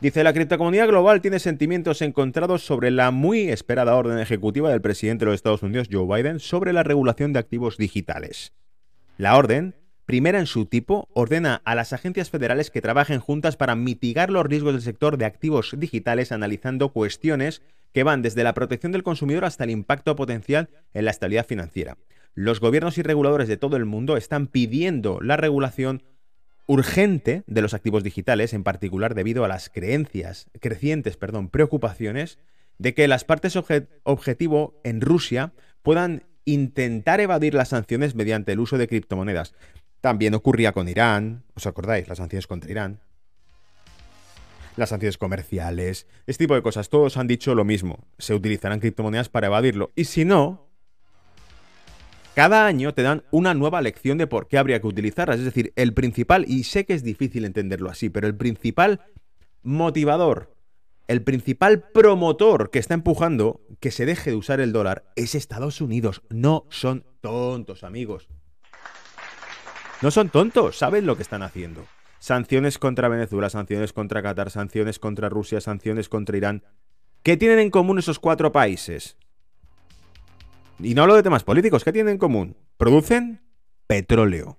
Dice, la criptocomunidad global tiene sentimientos encontrados sobre la muy esperada orden ejecutiva del presidente de los Estados Unidos, Joe Biden, sobre la regulación de activos digitales. La orden, primera en su tipo, ordena a las agencias federales que trabajen juntas para mitigar los riesgos del sector de activos digitales analizando cuestiones que van desde la protección del consumidor hasta el impacto potencial en la estabilidad financiera. Los gobiernos y reguladores de todo el mundo están pidiendo la regulación urgente de los activos digitales, en particular debido a las creencias, crecientes perdón, preocupaciones de que las partes objetivo en Rusia puedan intentar evadir las sanciones mediante el uso de criptomonedas. También ocurría con Irán, ¿os acordáis? Las sanciones contra Irán. Las sanciones comerciales, este tipo de cosas, todos han dicho lo mismo. Se utilizarán criptomonedas para evadirlo. Y si no, cada año te dan una nueva lección de por qué habría que utilizarlas. Es decir, el principal, y sé que es difícil entenderlo así, pero el principal motivador, el principal promotor que está empujando que se deje de usar el dólar es Estados Unidos. No son tontos, amigos. No son tontos, saben lo que están haciendo. Sanciones contra Venezuela, sanciones contra Qatar, sanciones contra Rusia, sanciones contra Irán. ¿Qué tienen en común esos cuatro países? Y no hablo de temas políticos, ¿qué tienen en común? Producen petróleo.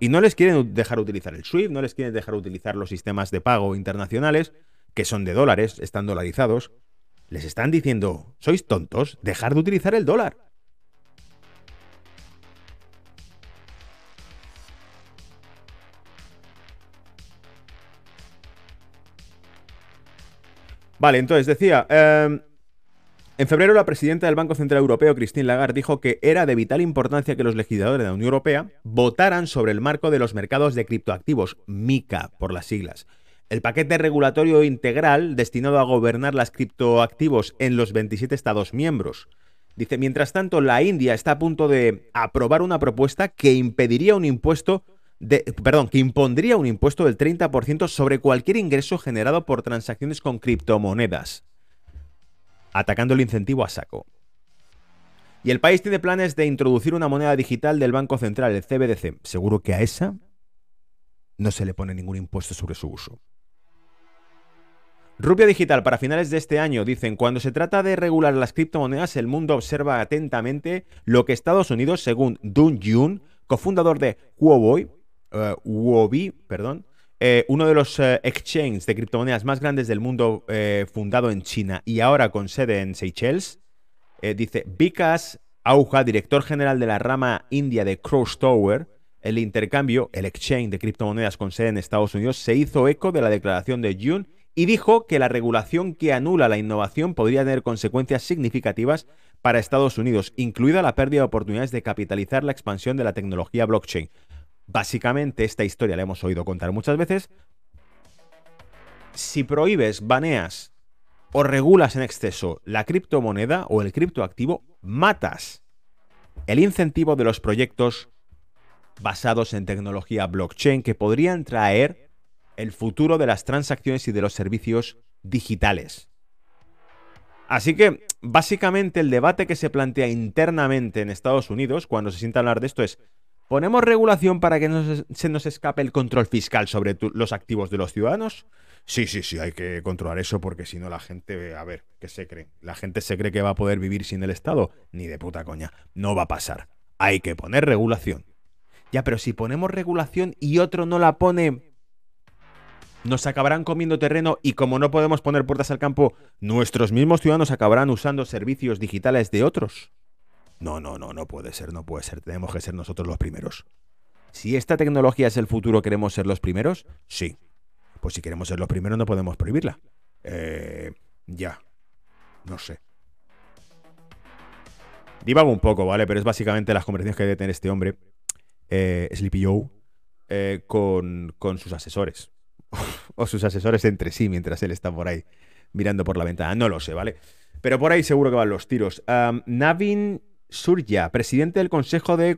Y no les quieren dejar utilizar el SWIFT, no les quieren dejar utilizar los sistemas de pago internacionales, que son de dólares, están dolarizados. Les están diciendo, sois tontos, dejar de utilizar el dólar. Vale, entonces decía, em, en febrero, la presidenta del Banco Central Europeo, Christine Lagarde, dijo que era de vital importancia que los legisladores de la Unión Europea votaran sobre el marco de los mercados de criptoactivos, MICA por las siglas. El paquete regulatorio integral destinado a gobernar las criptoactivos en los 27 Estados miembros. Dice, mientras tanto, la India está a punto de aprobar una propuesta que impediría un impuesto de, perdón, que impondría un impuesto del 30% sobre cualquier ingreso generado por transacciones con criptomonedas atacando el incentivo a saco. Y el país tiene planes de introducir una moneda digital del Banco Central, el CBDC. Seguro que a esa no se le pone ningún impuesto sobre su uso. Rupia Digital para finales de este año dicen, cuando se trata de regular las criptomonedas, el mundo observa atentamente lo que Estados Unidos, según Dun Jun, cofundador de Huobi, uh, perdón, eh, uno de los eh, exchanges de criptomonedas más grandes del mundo, eh, fundado en China y ahora con sede en Seychelles, dice Vikas Auja, director general de la rama india de Cross Tower, el intercambio, el exchange de criptomonedas con sede en Estados Unidos, se hizo eco de la declaración de June y dijo que la regulación que anula la innovación podría tener consecuencias significativas para Estados Unidos, incluida la pérdida de oportunidades de capitalizar la expansión de la tecnología blockchain. Básicamente, esta historia la hemos oído contar muchas veces. Si prohíbes, baneas o regulas en exceso la criptomoneda o el criptoactivo, matas el incentivo de los proyectos basados en tecnología blockchain que podrían traer el futuro de las transacciones y de los servicios digitales. Así que, básicamente, el debate que se plantea internamente en Estados Unidos cuando se sienta hablar de esto es, ¿Ponemos regulación para que no se nos escape el control fiscal sobre los activos de los ciudadanos? Sí, sí, sí, hay que controlar eso porque si no la gente, a ver, ¿qué se cree? ¿La gente se cree que va a poder vivir sin el Estado? Ni de puta coña, no va a pasar. Hay que poner regulación. Ya, pero si ponemos regulación y otro no la pone, nos acabarán comiendo terreno y como no podemos poner puertas al campo, nuestros mismos ciudadanos acabarán usando servicios digitales de otros. No, no, no, no puede ser, no puede ser. Tenemos que ser nosotros los primeros. Si esta tecnología es el futuro, ¿queremos ser los primeros? Sí. Pues si queremos ser los primeros no podemos prohibirla. Eh, ya. No sé. Divago un poco, ¿vale? Pero es básicamente las conversaciones que debe tener este hombre, eh, Sleepy Joe, eh, con, con sus asesores. o sus asesores entre sí mientras él está por ahí mirando por la ventana. No lo sé, ¿vale? Pero por ahí seguro que van los tiros. Navin Surya, presidente del Consejo de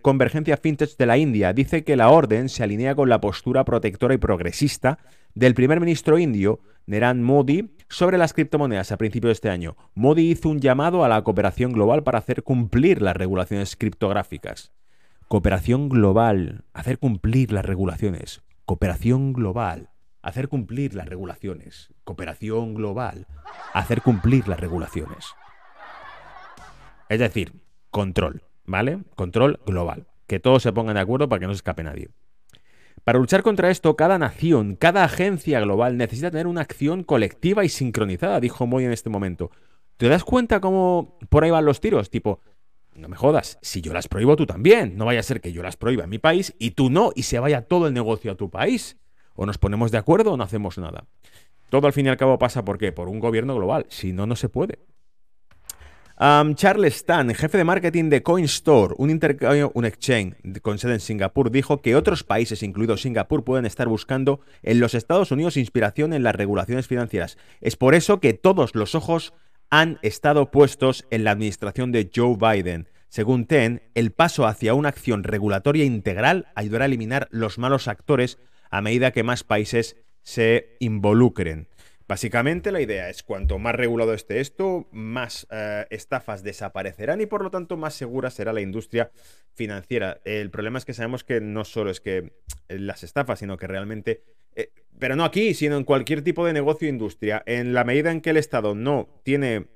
Convergencia FinTech de la India, dice que la orden se alinea con la postura protectora y progresista del primer ministro indio, Neran Modi, sobre las criptomonedas a principios de este año. Modi hizo un llamado a la cooperación global para hacer cumplir las regulaciones criptográficas. Cooperación global, hacer cumplir las regulaciones. Cooperación global. hacer cumplir las regulaciones. Cooperación global, hacer cumplir las regulaciones. Es decir, control, ¿vale? Control global. Que todos se pongan de acuerdo para que no se escape nadie. Para luchar contra esto, cada nación, cada agencia global necesita tener una acción colectiva y sincronizada, dijo Moy en este momento. ¿Te das cuenta cómo por ahí van los tiros? Tipo, no me jodas, si yo las prohíbo tú también, no vaya a ser que yo las prohíba en mi país y tú no, y se vaya todo el negocio a tu país. O nos ponemos de acuerdo o no hacemos nada. Todo al fin y al cabo pasa por qué? Por un gobierno global. Si no, no se puede. Charles Stan, jefe de marketing de CoinStore, un intercambio, un exchange con sede en Singapur, dijo que otros países, incluidos Singapur, pueden estar buscando en los Estados Unidos inspiración en las regulaciones financieras. Es por eso que todos los ojos han estado puestos en la administración de Joe Biden. Según TEN, el paso hacia una acción regulatoria integral ayudará a eliminar los malos actores a medida que más países se involucren. Básicamente la idea es cuanto más regulado esté esto, más eh, estafas desaparecerán y por lo tanto más segura será la industria financiera. El problema es que sabemos que no solo es que las estafas, sino que realmente eh, pero no aquí, sino en cualquier tipo de negocio o industria. En la medida en que el Estado no tiene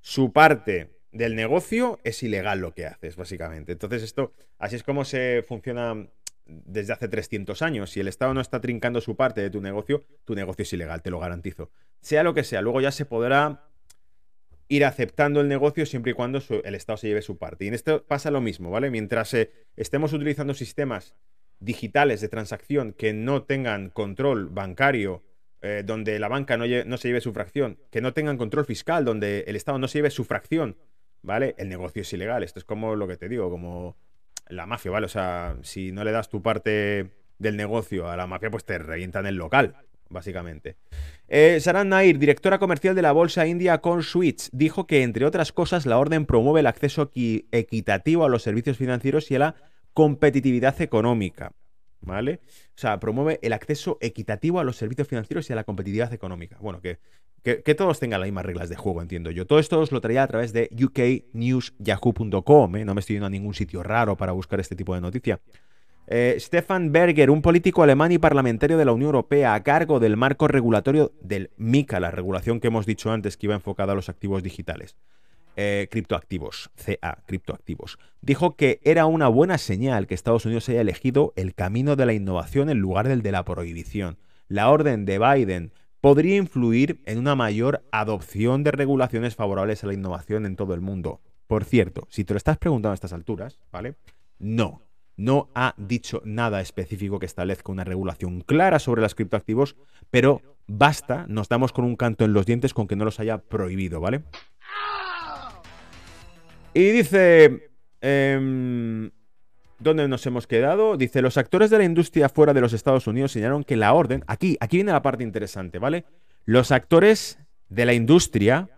su parte del negocio, es ilegal lo que haces, básicamente. Entonces, esto, así es como se funciona desde hace 300 años. Si el Estado no está trincando su parte de tu negocio, tu negocio es ilegal, te lo garantizo. Sea lo que sea, luego ya se podrá ir aceptando el negocio siempre y cuando el Estado se lleve su parte. Y en esto pasa lo mismo, ¿vale? Mientras eh, estemos utilizando sistemas digitales de transacción que no tengan control bancario, eh, donde la banca no, no, se lleve su fracción, que no tengan control fiscal, donde el Estado no se lleve su fracción, ¿vale? El negocio es ilegal. Esto es como lo que te digo, como la mafia, ¿vale? O sea, si no le das tu parte del negocio a la mafia, pues te revientan el local, básicamente. Eh, Saran Nair, directora comercial de la bolsa india Con Switch, dijo que, entre otras cosas, la orden promueve el acceso equitativo a los servicios financieros y a la competitividad económica. ¿Vale? O sea, promueve el acceso equitativo a los servicios financieros y a la competitividad económica. Bueno, que, que, todos tengan las mismas reglas de juego, entiendo yo. Todo esto os lo traía a través de uknewsyahoo.com, ¿eh? no me estoy yendo a ningún sitio raro para buscar este tipo de noticia. Eh, Stefan Berger, un político alemán y parlamentario de la Unión Europea a cargo del marco regulatorio del MICA, la regulación que hemos dicho antes que iba enfocada a los activos digitales. Eh, criptoactivos, CA, criptoactivos, dijo que era una buena señal que Estados Unidos haya elegido el camino de la innovación en lugar del de la prohibición. La orden de Biden podría influir en una mayor adopción de regulaciones favorables a la innovación en todo el mundo. Por cierto, si te lo estás preguntando a estas alturas, ¿vale? No, no ha dicho nada específico que establezca una regulación clara sobre los criptoactivos, pero basta, nos damos con un canto en los dientes con que no los haya prohibido, ¿vale? Y dice... Em, ¿Dónde nos hemos quedado? Dice, los actores de la industria fuera de los Estados Unidos señalaron que la orden... Aquí, aquí viene la parte interesante, ¿vale? Los actores de la industria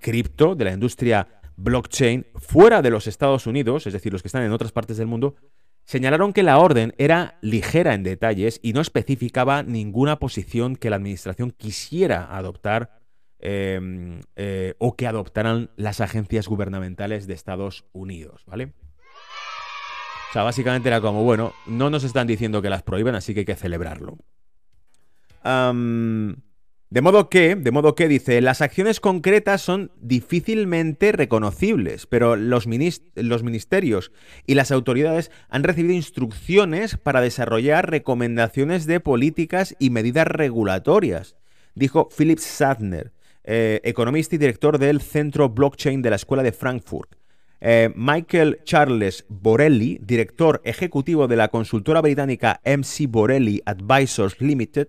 cripto, de la industria blockchain, fuera de los Estados Unidos, es decir, los que están en otras partes del mundo, señalaron que la orden era ligera en detalles y no especificaba ninguna posición que la administración quisiera adoptar Em, eh, o que adoptaran las agencias gubernamentales de Estados Unidos, ¿vale? O sea, básicamente era como, bueno, no nos están diciendo que las prohíben, así que hay que celebrarlo. de modo que, de modo que dice, las acciones concretas son difícilmente reconocibles, pero los, los ministerios y las autoridades han recibido instrucciones para desarrollar recomendaciones de políticas y medidas regulatorias, dijo Philip Sadner, eh, economista y director del Centro Blockchain de la Escuela de Frankfurt. Eh, Michael Charles Borelli, director ejecutivo de la consultora británica MC Borelli Advisors Limited,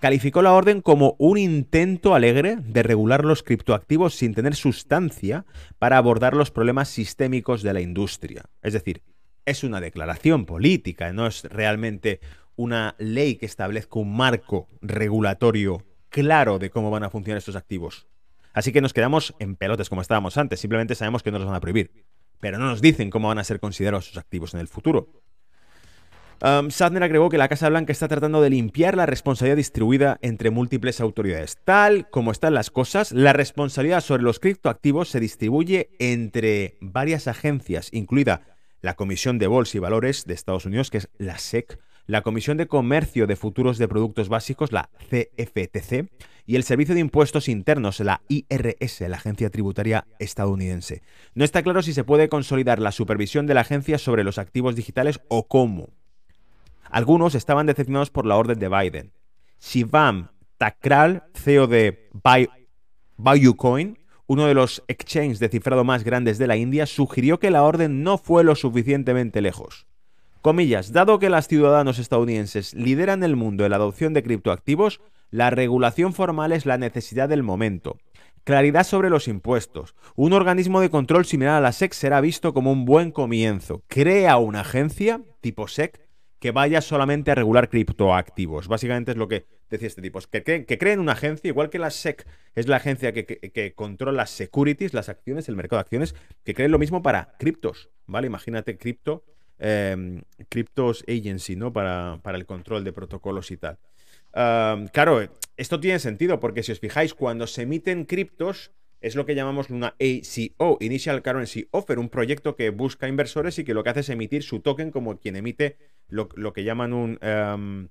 calificó la orden como un intento alegre de regular los criptoactivos sin tener sustancia para abordar los problemas sistémicos de la industria. Es decir, es una declaración política, no es realmente una ley que establezca un marco regulatorio claro de cómo van a funcionar estos activos. Así que nos quedamos en pelotes como estábamos antes, simplemente sabemos que no los van a prohibir, pero no nos dicen cómo van a ser considerados esos activos en el futuro. Um, Sadner agregó que la Casa Blanca está tratando de limpiar la responsabilidad distribuida entre múltiples autoridades. Tal como están las cosas, la responsabilidad sobre los criptoactivos se distribuye entre varias agencias, incluida la Comisión de Bolsa y Valores de Estados Unidos, que es la SEC, la Comisión de Comercio de Futuros de Productos Básicos, la CFTC, y el Servicio de Impuestos Internos, la IRS, la Agencia Tributaria Estadounidense. No está claro si se puede consolidar la supervisión de la agencia sobre los activos digitales o cómo. Algunos estaban decepcionados por la orden de Biden. Shivam Takral, CEO de Bayucoin, uno de los exchanges de cifrado más grandes de la India, sugirió que la orden no fue lo suficientemente lejos. Comillas, dado que los ciudadanos estadounidenses lideran el mundo en la adopción de criptoactivos, la regulación formal es la necesidad del momento. Claridad sobre los impuestos. Un organismo de control similar a la SEC será visto como un buen comienzo. Crea una agencia tipo SEC que vaya solamente a regular criptoactivos. Básicamente es lo que decía este tipo. que, que, creen una agencia, igual que la SEC es la agencia que, controla las securities, las acciones, el mercado de acciones, que creen lo mismo para criptos, ¿vale? Imagínate cripto, eh, Cryptos Agency, ¿no? Para, para, el control de protocolos y tal. claro, esto tiene sentido porque si os fijáis, cuando se emiten criptos, es lo que llamamos una ACO, Initial Currency Offer, un proyecto que busca inversores y que lo que hace es emitir su token como quien emite lo, que llaman un... Em,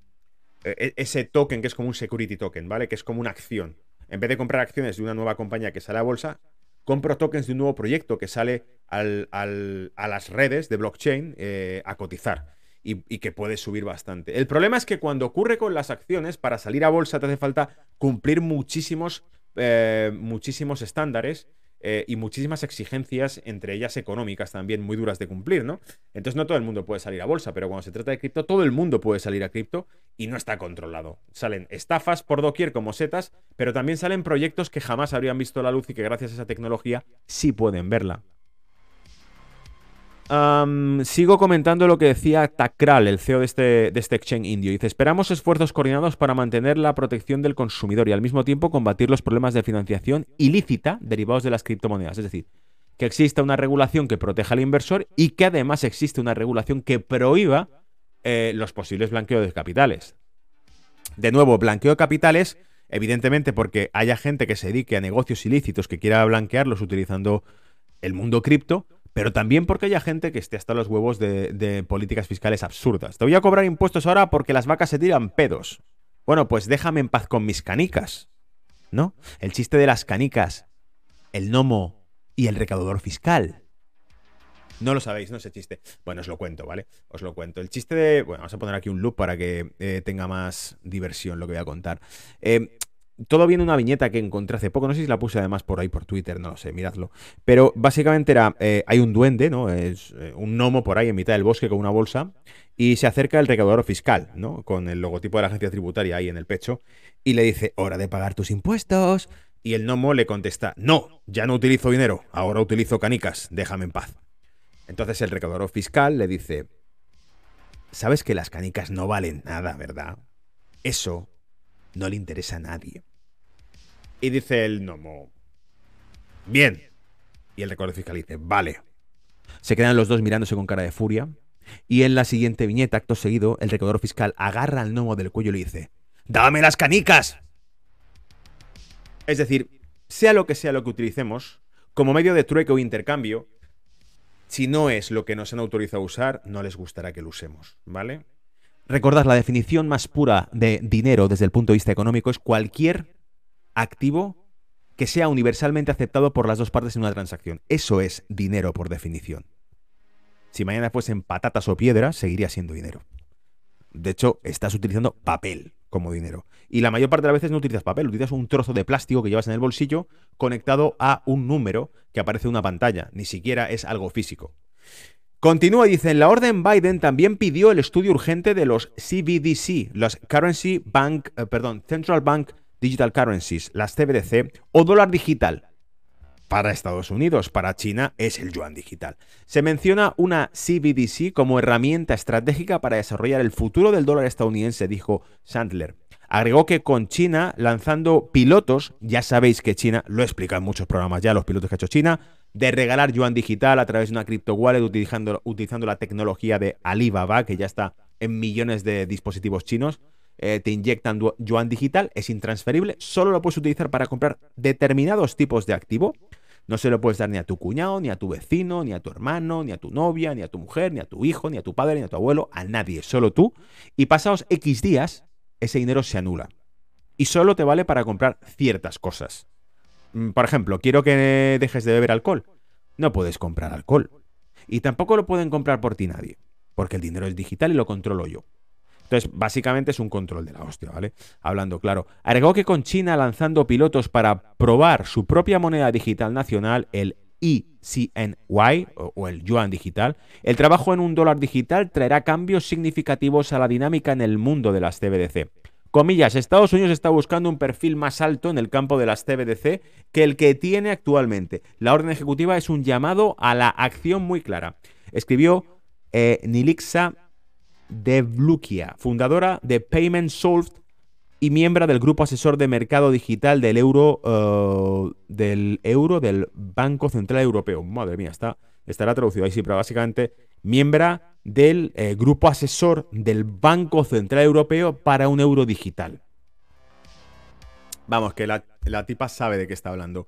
e, ese token que es como un security token, ¿vale? Que es como una acción. En vez de comprar acciones de una nueva compañía que sale a bolsa, compro tokens de un nuevo proyecto que sale a las redes de blockchain eh, a cotizar. Y, y, que puede subir bastante. El problema es que cuando ocurre con las acciones, para salir a bolsa te hace falta cumplir muchísimos eh, muchísimos estándares eh, y muchísimas exigencias, entre ellas económicas también muy duras de cumplir, ¿no? Entonces no todo el mundo puede salir a bolsa, pero cuando se trata de cripto, todo el mundo puede salir a cripto y no está controlado. Salen estafas por doquier como setas, pero también salen proyectos que jamás habrían visto la luz y que gracias a esa tecnología sí pueden verla sigo comentando lo que decía Takral, el CEO de este, de este exchange indio. Dice, esperamos esfuerzos coordinados para mantener la protección del consumidor y al mismo tiempo combatir los problemas de financiación ilícita derivados de las criptomonedas. Es decir, que exista una regulación que proteja al inversor y que además existe una regulación que prohíba eh, los posibles blanqueos de capitales. De nuevo, blanqueo de capitales, evidentemente porque haya gente que se dedique a negocios ilícitos que quiera blanquearlos utilizando el mundo cripto, pero también porque haya gente que esté hasta los huevos de, políticas fiscales absurdas. Te voy a cobrar impuestos ahora porque las vacas se tiran pedos. Bueno, pues déjame en paz con mis canicas. ¿No? El chiste de las canicas, el gnomo y el recaudador fiscal. No lo sabéis, no ese chiste. Bueno, os lo cuento, ¿vale? Os lo cuento. El chiste de. Bueno, vamos a poner aquí un loop para que eh, tenga más diversión lo que voy a contar. Eh, todo viene una viñeta que encontré hace poco, no sé si la puse además por ahí por Twitter, no lo sé, miradlo. Pero básicamente era, eh, hay un duende, ¿no? Es eh, un gnomo por ahí en mitad del bosque con una bolsa y se acerca el recaudador fiscal, ¿no? Con el logotipo de la agencia tributaria ahí en el pecho y le dice, hora de pagar tus impuestos. Y el gnomo le contesta, no, ya no utilizo dinero, ahora utilizo canicas, déjame en paz. Entonces el recaudador fiscal le dice, sabes que las canicas no valen nada, ¿verdad? Eso no le interesa a nadie. Y dice el gnomo, bien. Y el recorrido fiscal dice, vale. Se quedan los dos mirándose con cara de furia. Y en la siguiente viñeta, acto seguido, el recaudador fiscal agarra al gnomo del cuello y le dice, ¡Dame las canicas! Es decir, sea lo que sea lo que utilicemos, como medio de trueque o intercambio, si no es lo que nos han autorizado a usar, no les gustará que lo usemos, ¿vale? Recordad, la definición más pura de dinero desde el punto de vista económico es cualquier activo que sea universalmente aceptado por las dos partes en una transacción. Eso es dinero por definición. Si mañana fuesen patatas o piedras, seguiría siendo dinero. De hecho, estás utilizando papel como dinero. Y la mayor parte de las veces no utilizas papel, utilizas un trozo de plástico que llevas en el bolsillo conectado a un número que aparece en una pantalla. Ni siquiera es algo físico. Continúa y dice, en la orden Biden también pidió el estudio urgente de los CBDC, los Currency Bank, eh, perdón, Central Bank Digital Currencies, las CBDC o dólar digital. Para Estados Unidos, para China es el yuan digital. Se menciona una CBDC como herramienta estratégica para desarrollar el futuro del dólar estadounidense, dijo Sandler. Agregó que con China lanzando pilotos, ya sabéis que China, lo explica en muchos programas ya, los pilotos que ha hecho China, de regalar yuan digital a través de una cripto wallet utilizando, utilizando la tecnología de Alibaba, que ya está en millones de dispositivos chinos. Eh, te inyectan yuan digital, es intransferible, solo lo puedes utilizar para comprar determinados tipos de activo. No se lo puedes dar ni a tu cuñado, ni a tu vecino, ni a tu hermano, ni a tu novia, ni a tu mujer, ni a tu hijo, ni a tu padre, ni a tu abuelo, a nadie, solo tú. Y pasados X días, ese dinero se anula. Y solo te vale para comprar ciertas cosas. Mm, por ejemplo, quiero que dejes de beber alcohol. No puedes comprar alcohol. Y tampoco lo pueden comprar por ti nadie. Porque el dinero es digital y lo controlo yo. Entonces, básicamente es un control de la hostia, ¿vale? Hablando claro. Agregó que con China lanzando pilotos para probar su propia moneda digital nacional, el ECNY o, el yuan digital, el trabajo en un dólar digital traerá cambios significativos a la dinámica en el mundo de las CBDC. Comillas, Estados Unidos está buscando un perfil más alto en el campo de las CBDC que el que tiene actualmente. La orden ejecutiva es un llamado a la acción muy clara. Escribió eh, Nilixa Devlukia, fundadora de Payment Solved y miembro del grupo asesor de mercado digital del euro, eh, del euro del Banco Central Europeo. Madre mía, está, estará traducido ahí sí, pero básicamente miembro del eh, grupo asesor del Banco Central Europeo para un euro digital. Vamos, que la, la tipa sabe de qué está hablando.